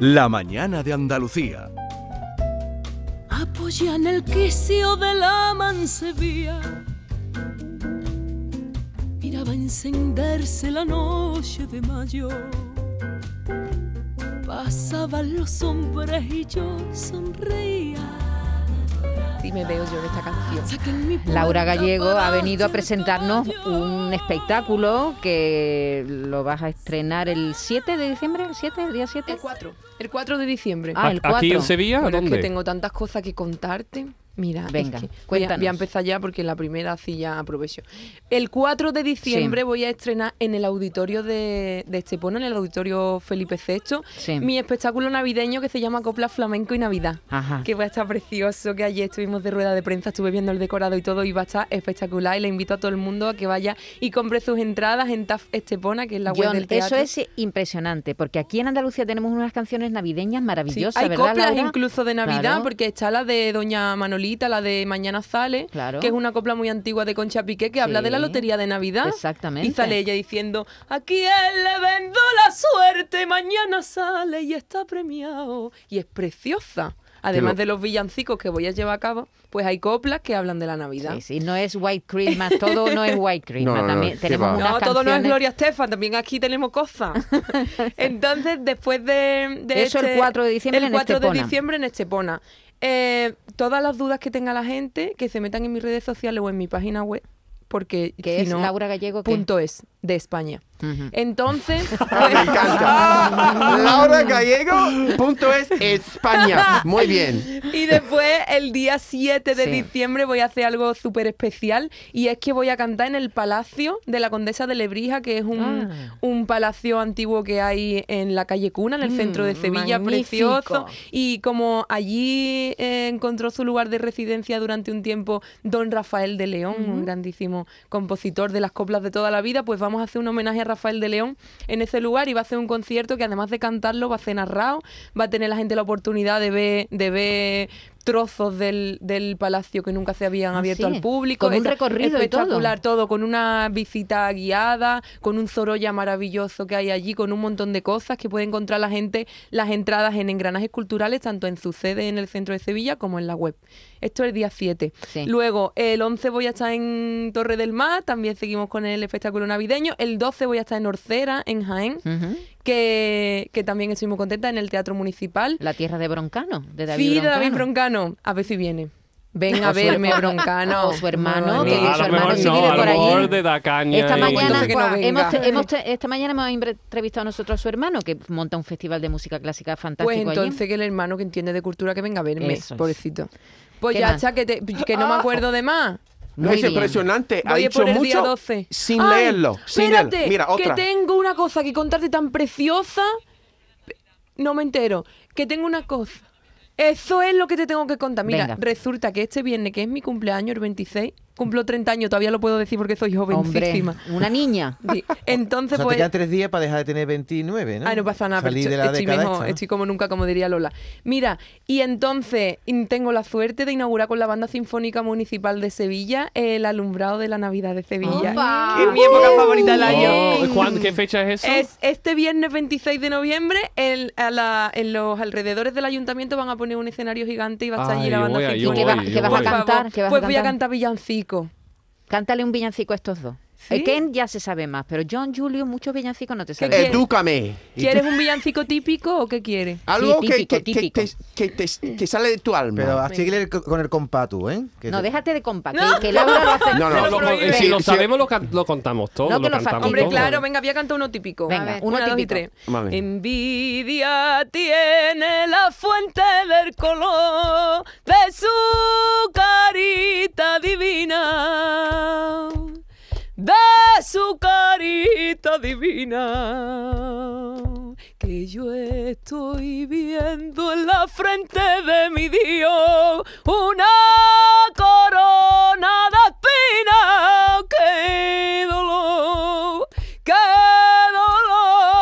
La mañana de Andalucía. Apoya en el quicio de la mansevía. Miraba encenderse la noche de mayo. Pasaban los hombres y yo sonreía. Sí me veo yo en esta canción. Laura Gallego ha venido a presentarnos un espectáculo que lo vas a estrenar el 7 de diciembre, ¿el 7, el día 7? El 4. El 4 de diciembre. Ah, el 4. ¿Aquí en Sevilla? Bueno, es ¿Dónde? que tengo tantas cosas que contarte. Mira, es Venga, que voy, a, cuéntanos. voy a empezar ya porque la primera ya aprovecho. El 4 de diciembre Sí. voy a estrenar en el auditorio de, de Estepona, en el auditorio Felipe VI, Sí. mi espectáculo navideño que se llama Copla Flamenco y Navidad. Ajá. Que va a estar precioso, que ayer estuvimos de rueda de prensa, estuve viendo el decorado y todo y va a estar espectacular y le invito a todo el mundo a que vaya y compre sus entradas en TAF Estepona, que es la web John, del teatro. eso es impresionante, porque aquí en Andalucía tenemos unas canciones navideñas Sí, maravillosas, hay ¿verdad, coplas Laura? incluso de Navidad, Claro. porque está la de Doña Manolita, la de Mañana Sale, Claro. que es una copla muy antigua de Concha Piqué, que habla de la lotería de Navidad. exactamente. Y sale ella diciendo, a quién le vendo la suerte, mañana sale y está premiado. Y es preciosa. Además de los villancicos que voy a llevar a cabo, pues hay coplas que hablan de la Navidad. Sí, sí, no es White Christmas, todo no es White Christmas. No, no, no, también qué tenemos unas No, todo no es Gloria Estefan, también aquí tenemos cosas. Entonces, después de, de Eso el este- 4 de diciembre el en 4 de diciembre en Estepona. Eh, todas las dudas que tenga la gente, que se metan en mis redes sociales o en mi página web, porque Que si es no, Laura Gallego. punto es, de España. Entonces, Me pues, encanta. Laura Gallego, punto es España. Muy bien. Y después, el día 7 de Sí. diciembre, voy a hacer algo súper especial. Y es que voy a cantar en el Palacio de la Condesa de Lebrija, que es un, Ah. un palacio antiguo que hay en la calle Cuna, en el centro de Mm, Sevilla, magnífico. precioso. Y como allí eh, encontró su lugar de residencia durante un tiempo don Rafael de León, un grandísimo compositor de las coplas de toda la vida, pues vamos a hacer un homenaje a Rafael de León en ese lugar y va a hacer un concierto que además de cantarlo va a ser narrado, va a tener la gente la oportunidad de ver, de ver trozos del, del palacio que nunca se habían Ah, abierto sí. al público. Con un recorrido y todo. espectacular todo, con una visita guiada, con un Zoroya maravilloso que hay allí, con un montón de cosas que puede encontrar la gente, las entradas en engranajes culturales, tanto en su sede en el centro de Sevilla como en la web. Esto es el día 7. Sí. Luego, el 11 voy a estar en Torre del Mar, también seguimos con el espectáculo navideño. El 12 voy a estar en Orcera, en Jaén. Que, que también estoy muy contenta, en el Teatro Municipal. La tierra de Broncano, de David Sí, de Broncano. David Broncano. A ver si viene. Ven a verme, Broncano. o su hermano, que su hermano sí no, vive por allí. de caña. Esta y- mañana, no hemos, esta mañana hemos entrevistado nosotros a su hermano, que monta un festival de música clásica fantástico Pues allí. entonces que el hermano que entiende de cultura que venga a verme, Eso es. pobrecito. Pues ¿Qué ya, cha, que, te- que no me acuerdo de más. Muy es bien. impresionante. Ha Voy dicho por el día mucho 12. sin Ay, leerlo. Sin espérate, leerlo. Mira, otra. que tengo una cosa que contarte tan preciosa. No me entero. Que tengo una cosa. Eso es lo que te tengo que contar. Mira, Venga. resulta que este viernes, que es mi cumpleaños, el 26, cumplo 30 años, todavía lo puedo decir porque soy Hombre, jovencísima. una niña. Sí. Entonces, O sea, te pues. quedan tres días para dejar de tener 29, ¿no? Ah, no pasa nada, estoy, de la estoy mejor, esta, ¿no? estoy como nunca, como diría Lola. Mira, y entonces tengo la suerte de inaugurar con la Banda Sinfónica Municipal de Sevilla el alumbrado de la Navidad de Sevilla. ¡Opa! Es mi época favorita del año. Oh, ¿cuándo- ¿Qué fecha es eso? Es este viernes 26 de noviembre, el- a la- en los alrededores del ayuntamiento van a poner un escenario gigante y va a estar allí la banda sinfónica. ¿Qué va- qué vas a cantar? ¿Qué vas a pues voy a cantar? cantar villancico. Cántale un villancico a estos dos. ¿Sí? El Ken ya se sabe más, pero John Julio, muchos villancicos no te saben. quieres? Edúcame. ¿Quieres tú- un villancico típico o qué quieres? Algo Sí, típico, que, que típico. que te- que sale de tu alma. Pero así que leer co- con el compatu, ¿eh? Que No, te- déjate de compa, que, No. que Laura lo hace. No, no, eh, si lo sabemos, lo, can- lo contamos todo. No, lo lo cantamos. Hombre, todo. claro, venga, voy a cantar uno típico. Venga, ver, uno una, dos y típico. tres. Vale. Envidia tiene la fuente del color de su De su carita divina. Que yo estoy viendo en la frente de mi Dios una corona de espinas. ¡Qué dolor! ¡Qué dolor!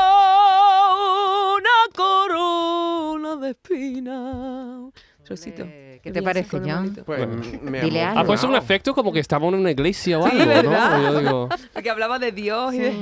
Una corona de espinas. Rosito. Eh, ¿Qué te parece, John? Pues me Dile ha algo. Ha puesto un emocionado. efecto como que estamos en una iglesia o Sí, algo, ¿verdad? ¿no? Yo digo, Porque hablaba de Dios y de...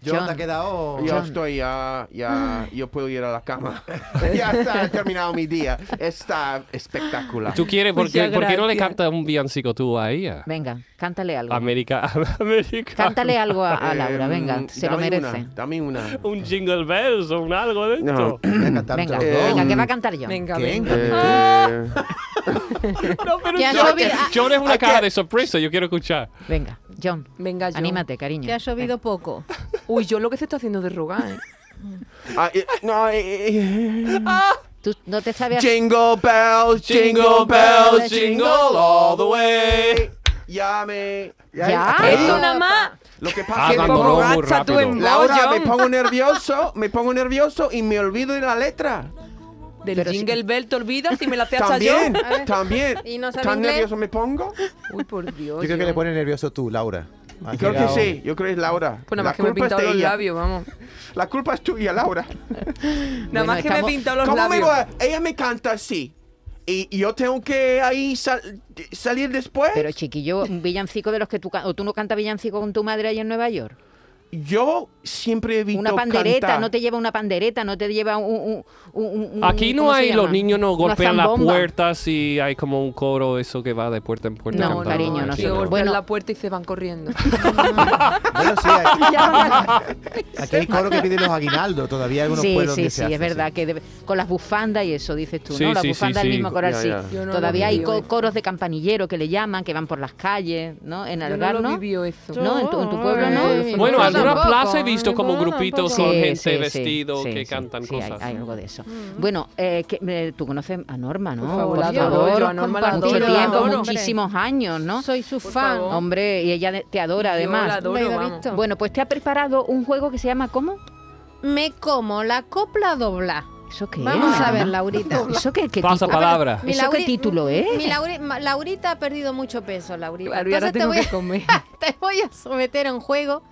Yo John. te ha quedado. Yo John. estoy ya, ya, yo puedo ir a la cama. ya está, he terminado mi día. Está espectacular. ¿tú quieres? ¿Por qué, por qué no le cantas un villancico tú a ella? Venga, cántale algo. América, América. Cántale algo a, a Eh, Laura, venga, se lo merece. Una, dame una. Un jingle bells o un algo de esto. No. Voy a cantar Venga, los dos. venga, ¿qué va a cantar John? Venga, venga. Eh, No, pero John, llovido- John es una ¿a caja de sorpresa, yo quiero escuchar. Venga, John, Venga, John. anímate, cariño. Que ha llovido poco. Uy, yo lo que se está haciendo de rogar, ¿eh? ah, eh, no, eh, eh, ¿Tú no te sabes? Jingle bells, jingle bells, jingle all the way. Ya me. Ya. Esto nada más. Lo que Ah, pasa es que pongo- gasta tú en Laura, me pongo nervioso, me pongo nervioso y me olvido de la letra. Del Pero si- jingle bell te olvidas y me la hace hasta yo. También, también. ¿Y no sabe ¿Tan inglés? nervioso me pongo? Uy, por Dios. Yo creo que le pone nervioso tú, Laura. Has Creo que sí, yo creo que es Laura. Pues nada la más que me he pintado los ella. labios, vamos. La culpa es tuya, Laura. Nada más que me he pintado los ¿Cómo me labios. voy a- Ella me canta así. Y y yo tengo que ahí sal- salir después. Pero chiquillo, un villancico de los que tú can- o tú no cantas villancico con tu madre ahí en Nueva York. Yo siempre he visto Una pandereta, cantar. no te lleva una pandereta, no te lleva un... un- un- un- Aquí no ¿cómo se hay, los niños no golpean las puertas y hay como un coro eso que va de puerta en puerta. No, cantando. cariño, Aquí no sé. Yo golpeo Bueno. en la puerta y se van corriendo. Bueno, sí, aquí, aquí hay coro que piden los aguinaldos. Todavía hay algunos Sí, pueblos sí, sí, se hace, es verdad que debe- con las bufandas y eso dices tú, Sí, ¿no? Las sí, sí, bufandas del sí. mismo sí. Yo no Todavía hay co- coros de campanillero que le llaman, que van por las calles, ¿no? En no Algar, lo ¿no? vivió eso. No, en tu, en tu pueblo no. Bueno, Tampoco, plaza he visto como pueblo grupitos con Sí, gente sí, vestido sí, que sí, cantan sí, hay- cosas. Hay, algo de eso. Bueno, eh, que, eh, tú conoces a Norma, ¿no? Por favor, adoro, adoro, yo a Norma la Mucho tiempo, adoro. muchísimos años, ¿no? Soy su Por fan. favor. Hombre, y ella te adora Yo además. la adoro. Bueno, pues te ha preparado un juego que se llama ¿cómo? Me como la copla dobla. ¿Eso qué Vamos es? a ver, Laurita. ¿Eso qué, qué Pasa palabra. Mi ¿Eso qué Lauri- título es? Mi Lauri- Laurita ha perdido mucho peso, Laurita. Claro, y ahora Entonces te tengo voy, que comer. te voy a someter a un juego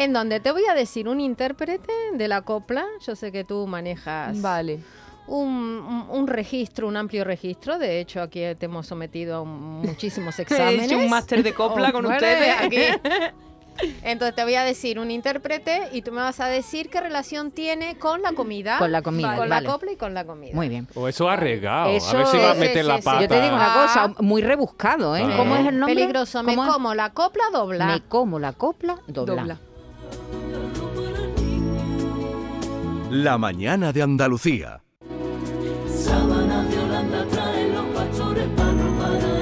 en donde te voy a decir un intérprete de la copla. Yo sé que tú manejas Vale. un, registro, un amplio registro. De hecho, aquí te hemos sometido a muchísimos He exámenes. hecho un máster de copla Oh, con ustedes. aquí. Entonces te voy a decir un intérprete y tú me vas a decir qué relación tiene con la comida. Con la comida, Con vale. la copla y con la comida. Muy bien. O eso arriesgado. Eso a ver si va a meter sí, la sí, pata. Yo te digo una cosa, muy rebuscado, ¿eh? Ah. ¿Cómo es el nombre? Peligroso. Me como la copla dobla. Me como la copla dobla. Dobla. La mañana de Andalucía.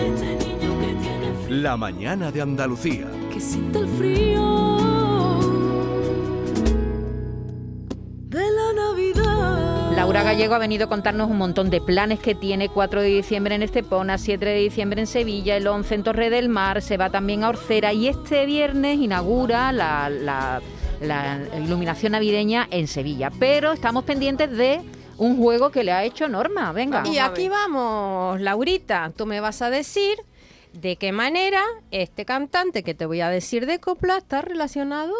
Este niño que tiene frío. La mañana de Andalucía. Que sienta el frío de la Navidad. Laura Gallego ha venido a contarnos un montón de planes que tiene 4 de diciembre en Estepona, 7 de diciembre en Sevilla, el 11 en Torre del Mar, se va también a Orcera y este viernes inaugura la, la- la iluminación navideña en Sevilla. Pero estamos pendientes de un juego que le ha hecho Norma. Venga. Vamos Y aquí vamos, Laurita. Tú me vas a decir de qué manera este cantante que te voy a decir de copla está relacionado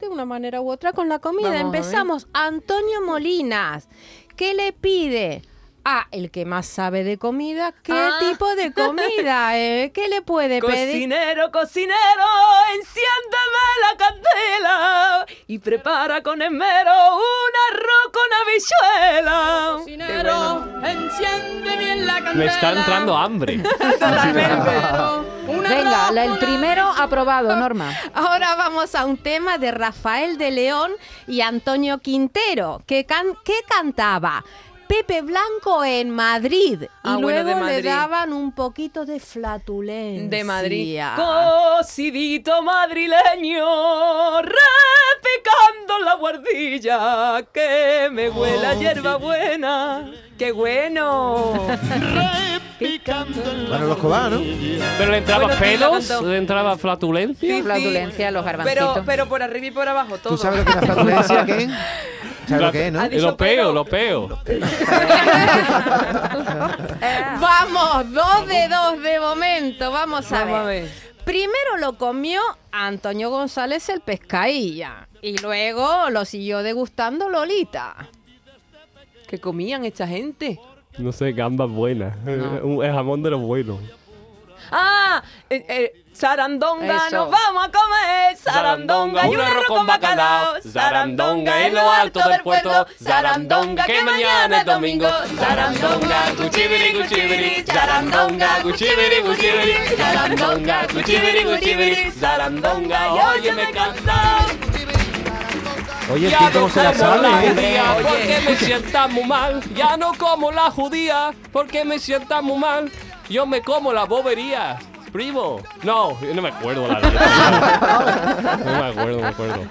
de una manera u otra con la comida. Vamos a ver. Empezamos. Antonio Molinas. ¿Qué le pide? A el que más sabe de comida, ¿qué Ah. tipo de comida? eh? ¿Qué le puede pedir? Cocinero, cocinero, enciéndeme la candela y prepara con esmero un arroz con habichuela. Cocinero, enciende bien la candela. Me está entrando hambre. Venga, la- el primero aprobado, Norma. Ahora vamos a un tema de Rafael de León y Antonio Quintero, que, can- que cantaba Pepe Blanco en Madrid. Ah, y bueno, de luego le daban un poquito de flatulencia. De Madrid. Cocidito madrileño, repicando la guardilla, que me huele a hierba buena. ¡Qué bueno! Bueno, los cobanos. Pero le entraba Bueno, pelos, le entraba flatulencia. Sí, sí. Flatulencia, los garbancitos. Pero, pero por arriba y por abajo, todo. ¿Tú sabes lo que es la flatulencia, qué? ¿Sabes lo que es, no? Ha Y dicho lo peo, lo peo. Vamos, dos de dos de momento. Vamos a Vamos a ver. Primero lo comió Antonio González el pescailla. Y luego lo siguió degustando Lolita. ¿Qué comían esta gente? No sé, gambas buenas. El jamón de los buenos. ¡Ah! Eh, eh, sarandonga, Eso. nos vamos a comer. Sarandonga, y un arroz con bacalao. Sarandonga en lo alto del puerto. Sarandonga, que mañana es domingo. Sarandonga, cuchibiri, cuchibiri. Sarandonga, cuchibiri, cuchibiri. Sarandonga, cuchibiri, cuchibiri. Sarandonga, óyeme cantar. Oye, Ya no se la como la ¿eh? judía porque me sienta muy mal. Ya no como la judía porque me sienta muy mal. Yo me como la bobería. Primo. No, yo no me acuerdo la letra. No me acuerdo, no me acuerdo.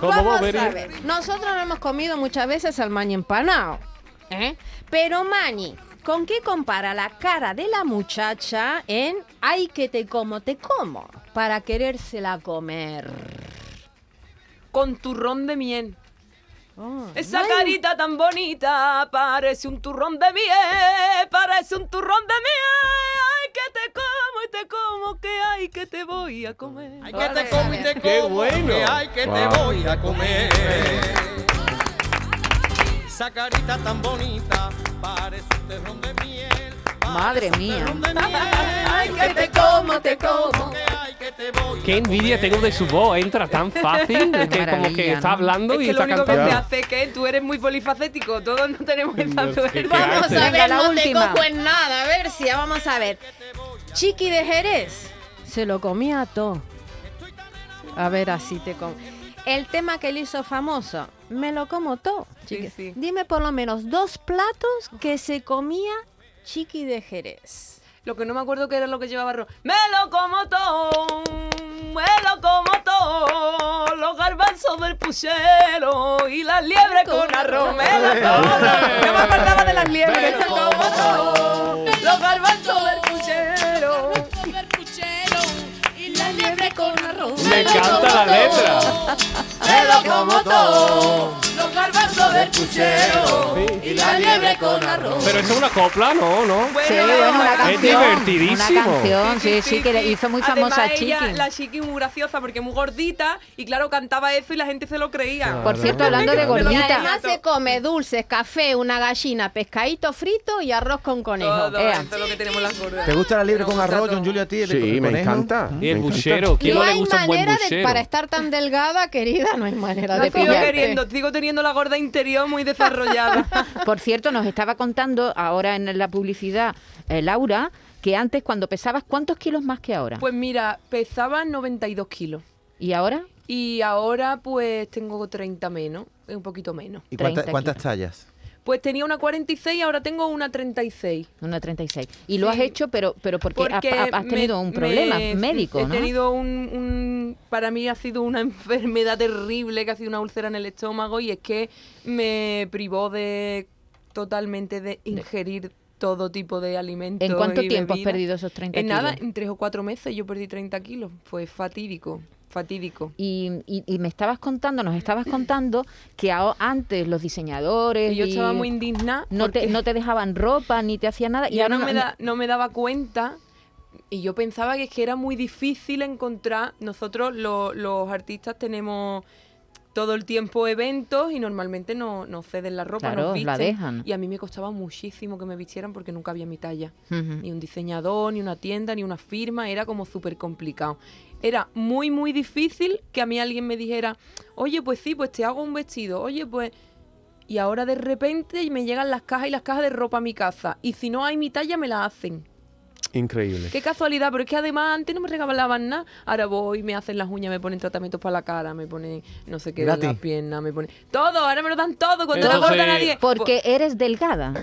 Como Vamos bobería. a ver. Nosotros no hemos comido muchas veces al mañi empanado. ¿eh? Pero mañi, ¿con qué compara la cara de la muchacha en ay que te como, te como? Para querérsela comer. Con turrón de miel. Oh, Esa carita tan bonita parece un turrón de miel, parece un turrón de miel. Te como, que ay, que te voy a comer. Ay, que te como y te Qué como, bueno. que ay, que te voy a comer. Esa carita tan bonita parece un terrón de miel. Madre mía. Ay, que te como, te como. Que ay, que te voy a Qué envidia tengo de su voz. Entra tan fácil que como que está hablando Es y que lo está único que cantando. te hace es que tú eres muy polifacético, todos no tenemos esa No, suerte. qué Vamos a ver, la no última. te cojo en nada. A ver si, vamos a ver. Chiqui de Jerez se lo comía todo. A ver, así te como. El tema que le hizo famoso, me lo como todo. Chiqui. Sí, sí. Dime por lo menos dos platos que se comía Chiqui de Jerez. Lo que no me acuerdo que era lo que llevaba arroz. Me lo como todo, me lo como todo. Los garbanzos del puchero y las liebres con arroz. Me lo como todo. Yo me acordaba de las liebres. Me lo como todo. Los garbanzos del puchero. Con arroz. Me encanta la letra. Me lo como todo. Del puchero Y la liebre con arroz. Pero eso es una copla, ¿no? ¿no? Bueno, Sí, bueno, una es canción. divertidísimo. Una canción, sí, sí, que le hizo muy Además, famosa a ella, Chiqui. La Chiqui muy graciosa porque es muy gordita y claro, cantaba eso y la gente se lo creía. Por cierto, hablando de Me Y gordita, además se come dulces, café, una gallina, pescadito frito y arroz con conejo. Todo es lo que tenemos las gordas. ¿Te gusta la libre Nos con arroz, todo. John Julio, a ti? el Sí, me conejo? encanta. Y el me buchero. ¿Quién no no le hay gusta un buen manera de, buchero? para estar tan delgada, querida, no hay manera No de sigo queriendo, sigo teniendo la gorda interior muy desarrollada. Por cierto, nos estaba contando ahora en la publicidad eh, Laura que antes cuando pesabas, ¿cuántos kilos más que ahora? pues mira, pesaba 92 kilos. ¿Y ahora? Y ahora pues tengo 30 menos, un poquito menos. ¿Y cuánta- 30 cuántas kilos. tallas? Pues tenía una 46 ahora tengo una 36. Una 36. Y lo Sí. has hecho, pero, pero porque, ha- Porque ha- has me- tenido un problema me- médico, He ¿no? tenido un, un- Para mí ha sido una enfermedad terrible, que ha sido una úlcera en el estómago y es que me privó de totalmente de ingerir todo tipo de alimentos. ¿En cuánto y tiempo has perdido esos 30 En nada, kilos? en tres o cuatro meses yo perdí 30 kilos. Fue fatídico, fatídico. Y, y- y me estabas contando, nos estabas contando que a- antes los diseñadores Y yo estaba muy indignada. no, te, no te dejaban ropa ni te hacían nada. Y ahora no me, da- no me daba cuenta y yo pensaba que es que era muy difícil encontrar. Nosotros lo- los artistas tenemos todo el tiempo eventos y normalmente no nos ceden la ropa, Claro, nos la visten. dejan. Y a mí me costaba muchísimo que me vistieran porque nunca había mi talla. Ni un diseñador, ni una tienda, ni una firma, era como súper complicado. Era muy, muy difícil que a mí alguien me dijera, oye, pues sí, pues te hago un vestido, oye, pues... Y ahora de repente me llegan las cajas y las cajas de ropa a mi casa. Y si no hay mi talla, me la hacen. Increíble. Qué casualidad, pero es que además antes no me regalaban nada. Ahora voy, me hacen las uñas, me ponen tratamientos para la cara, me ponen no sé qué, en las piernas, me ponen... Todo, ahora me lo dan todo, cuando no Entonces- gorda nadie... Porque eres delgada.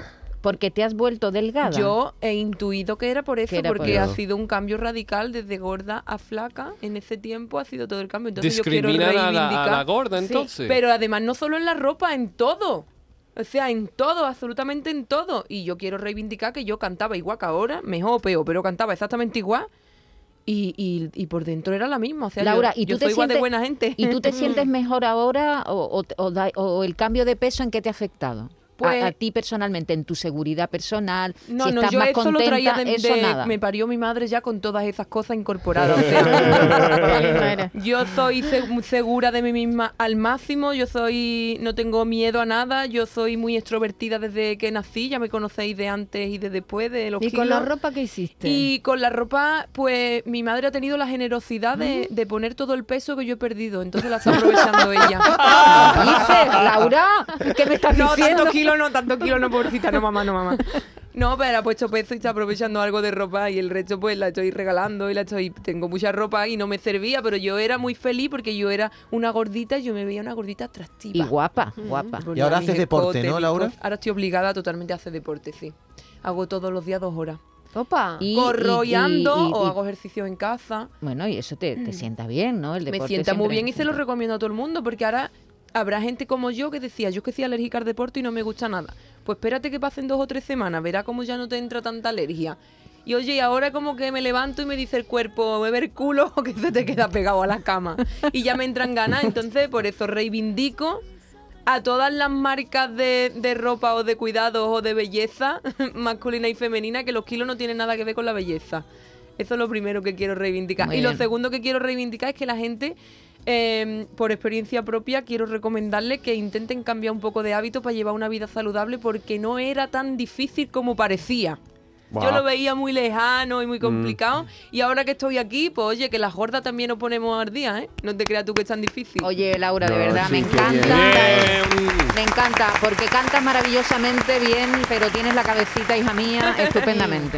Porque te has vuelto delgada. Yo he intuido que era por eso, por porque eso. ha sido un cambio radical desde gorda a flaca. En ese tiempo ha sido todo el cambio. Entonces yo quiero Discriminan a la, a reivindicar. la gorda, Sí, entonces. pero además no solo en la ropa, en todo. O sea, en todo, absolutamente en todo. Y yo quiero reivindicar que yo cantaba igual que ahora, mejor o peor, pero cantaba exactamente igual. Y, y, y por dentro era la misma. O sea, Laura, yo, ¿y tú yo te soy igual de sientes- buena gente. ¿Y tú te sientes mejor ahora o, o- o da- o el cambio de peso en qué te ha afectado? Pues- a, a ti personalmente, en tu seguridad personal, No, si no, estás yo más eso contenta, lo traía de, eso de- nada. Me parió mi madre ya con todas esas cosas incorporadas. o sea, yo soy segura de mí misma al máximo, yo soy no tengo miedo a nada, yo soy muy extrovertida desde que nací, ya me conocéis de antes y de después de los ¿Y con kilos. la ropa que hiciste? Y con la ropa, pues mi madre ha tenido la generosidad de, Mm. de poner todo el peso que yo he perdido, entonces la está aprovechando ella. Dices, Laura, ¿qué me estás No, diciendo? tantos kilos no, tantos kilos no, pobrecita, no mamá, no mamá. No, pero ha puesto peso y está aprovechando algo de ropa y el resto pues la estoy regalando y la estoy... Tengo mucha ropa y no me servía, pero yo era muy feliz porque yo era una gordita y yo me veía una gordita atractiva. Y guapa, guapa. Ponía Y ahora haces deporte, ¿no, Laura? Ahora estoy obligada totalmente a hacer deporte, sí. Hago todos los días dos horas. Opa. Y- Corro y, y- ando y- o y- hago ejercicio en casa. Bueno, y eso te, te sienta bien, ¿no? El Mm. Me deporte sienta muy bien y se lo recomiendo a todo el mundo porque ahora habrá gente como yo que decía, yo que soy alérgica al deporte y no me gusta nada. Pues espérate que pasen dos o tres semanas, verá cómo ya no te entra tanta alergia. Y oye, y ahora como que me levanto y me dice el cuerpo, beber culo o que se te queda pegado a la cama. Y ya me entran ganas, entonces por eso reivindico a todas las marcas de, de ropa o de cuidados o de belleza masculina y femenina que los kilos no tienen nada que ver con la belleza. Eso es lo primero que quiero reivindicar. Muy y lo segundo que quiero reivindicar es que la gente, eh, por experiencia propia, quiero recomendarle que intenten cambiar un poco de hábito para llevar una vida saludable porque no era tan difícil como parecía. Yo lo veía muy lejano y Mm. muy complicado. Y ahora que estoy aquí, pues oye, que las gordas también nos ponemos al día, ¿eh? No te creas tú que es tan difícil. Oye, Laura, de No, verdad, sí, me encanta. Bien. Me encanta, porque cantas maravillosamente bien, pero tienes la cabecita, hija mía, estupendamente.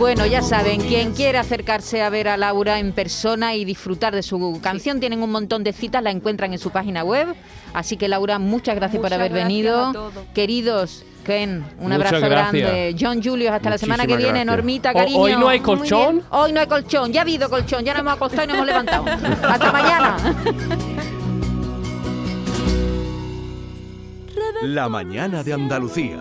Bueno, ya saben, quien quiera acercarse a ver a Laura en persona y disfrutar de su canción, tienen un montón de citas, la encuentran en su página web. Así que Laura, muchas gracias por haber gracias venido. Queridos, Ken, un Muchas abrazo gracias. grande. John Julius, hasta la semana que viene, gracias. Normita, O- cariño. hoy no hay colchón. Hoy no hay colchón, ya ha habido colchón, ya nos hemos acostado y nos hemos levantado. Hasta mañana. La mañana de Andalucía.